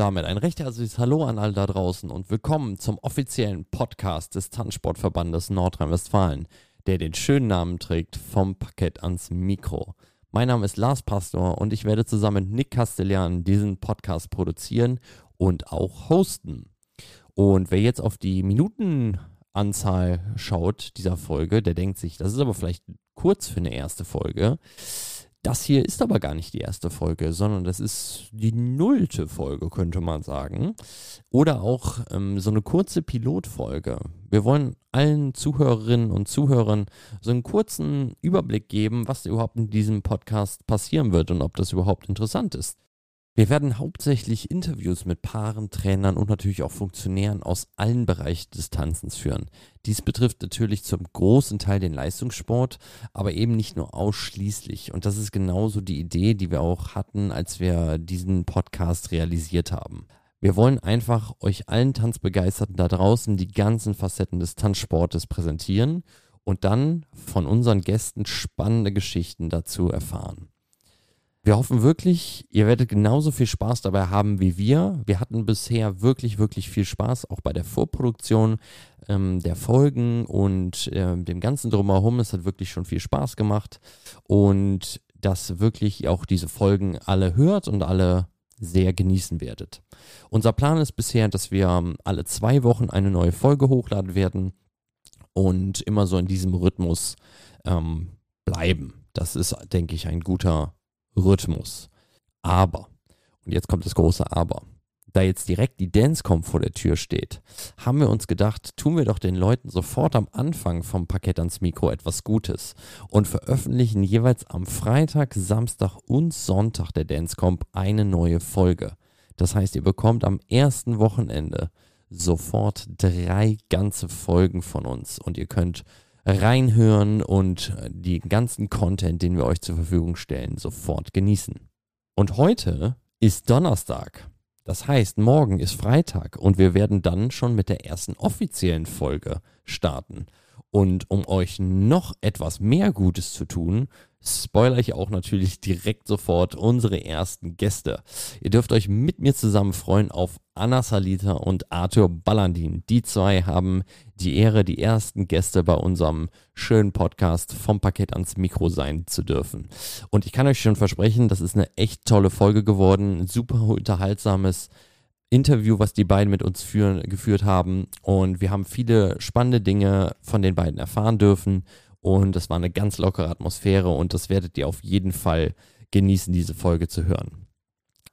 damit ein recht herzliches Hallo an alle da draußen und willkommen zum offiziellen Podcast des Tanzsportverbandes Nordrhein-Westfalen, der den schönen Namen trägt vom Parkett ans Mikro. Mein Name ist Lars Pastor und ich werde zusammen mit Nick Castellan diesen Podcast produzieren und auch hosten. Und wer jetzt auf die Minutenanzahl schaut dieser Folge, der denkt sich, das ist aber vielleicht kurz für eine erste Folge. Das hier ist aber gar nicht die erste Folge, sondern das ist die nullte Folge, könnte man sagen. Oder auch ähm, so eine kurze Pilotfolge. Wir wollen allen Zuhörerinnen und Zuhörern so einen kurzen Überblick geben, was überhaupt in diesem Podcast passieren wird und ob das überhaupt interessant ist. Wir werden hauptsächlich Interviews mit Paaren, Trainern und natürlich auch Funktionären aus allen Bereichen des Tanzens führen. Dies betrifft natürlich zum großen Teil den Leistungssport, aber eben nicht nur ausschließlich. Und das ist genauso die Idee, die wir auch hatten, als wir diesen Podcast realisiert haben. Wir wollen einfach euch allen Tanzbegeisterten da draußen die ganzen Facetten des Tanzsportes präsentieren und dann von unseren Gästen spannende Geschichten dazu erfahren. Wir hoffen wirklich, ihr werdet genauso viel Spaß dabei haben wie wir. Wir hatten bisher wirklich, wirklich viel Spaß, auch bei der Vorproduktion ähm, der Folgen und äh, dem ganzen Drumherum. Es hat wirklich schon viel Spaß gemacht und dass wirklich auch diese Folgen alle hört und alle sehr genießen werdet. Unser Plan ist bisher, dass wir ähm, alle zwei Wochen eine neue Folge hochladen werden und immer so in diesem Rhythmus ähm, bleiben. Das ist, denke ich, ein guter Rhythmus. Aber, und jetzt kommt das große Aber, da jetzt direkt die Dancecom vor der Tür steht, haben wir uns gedacht, tun wir doch den Leuten sofort am Anfang vom Paket ans Mikro etwas Gutes und veröffentlichen jeweils am Freitag, Samstag und Sonntag der Dancecom eine neue Folge. Das heißt, ihr bekommt am ersten Wochenende sofort drei ganze Folgen von uns und ihr könnt reinhören und den ganzen Content, den wir euch zur Verfügung stellen, sofort genießen. Und heute ist Donnerstag. Das heißt, morgen ist Freitag und wir werden dann schon mit der ersten offiziellen Folge starten. Und um euch noch etwas mehr Gutes zu tun, spoiler ich auch natürlich direkt sofort unsere ersten Gäste. Ihr dürft euch mit mir zusammen freuen auf Anna Salita und Arthur Ballandin. Die zwei haben die Ehre, die ersten Gäste bei unserem schönen Podcast vom Paket ans Mikro sein zu dürfen. Und ich kann euch schon versprechen, das ist eine echt tolle Folge geworden. Super unterhaltsames Interview, was die beiden mit uns führen, geführt haben. Und wir haben viele spannende Dinge von den beiden erfahren dürfen. Und es war eine ganz lockere Atmosphäre und das werdet ihr auf jeden Fall genießen, diese Folge zu hören.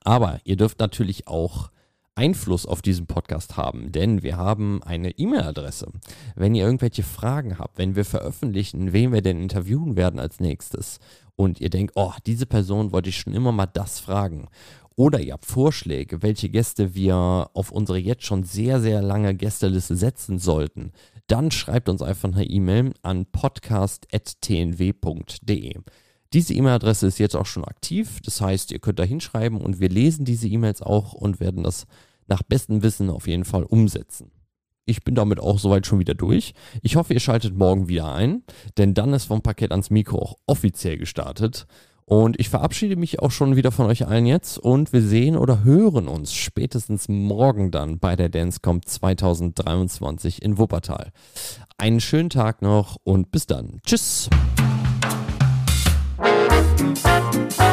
Aber ihr dürft natürlich auch Einfluss auf diesen Podcast haben, denn wir haben eine E-Mail-Adresse. Wenn ihr irgendwelche Fragen habt, wenn wir veröffentlichen, wen wir denn interviewen werden als nächstes und ihr denkt, oh, diese Person wollte ich schon immer mal das fragen oder ihr habt Vorschläge, welche Gäste wir auf unsere jetzt schon sehr, sehr lange Gästeliste setzen sollten, dann schreibt uns einfach eine E-Mail an podcast.tnw.de. Diese E-Mail-Adresse ist jetzt auch schon aktiv, das heißt, ihr könnt da hinschreiben und wir lesen diese E-Mails auch und werden das nach bestem Wissen auf jeden Fall umsetzen. Ich bin damit auch soweit schon wieder durch. Ich hoffe, ihr schaltet morgen wieder ein, denn dann ist vom Paket ans Mikro auch offiziell gestartet. Und ich verabschiede mich auch schon wieder von euch allen jetzt und wir sehen oder hören uns spätestens morgen dann bei der Dancecom 2023 in Wuppertal. Einen schönen Tag noch und bis dann. Tschüss. Música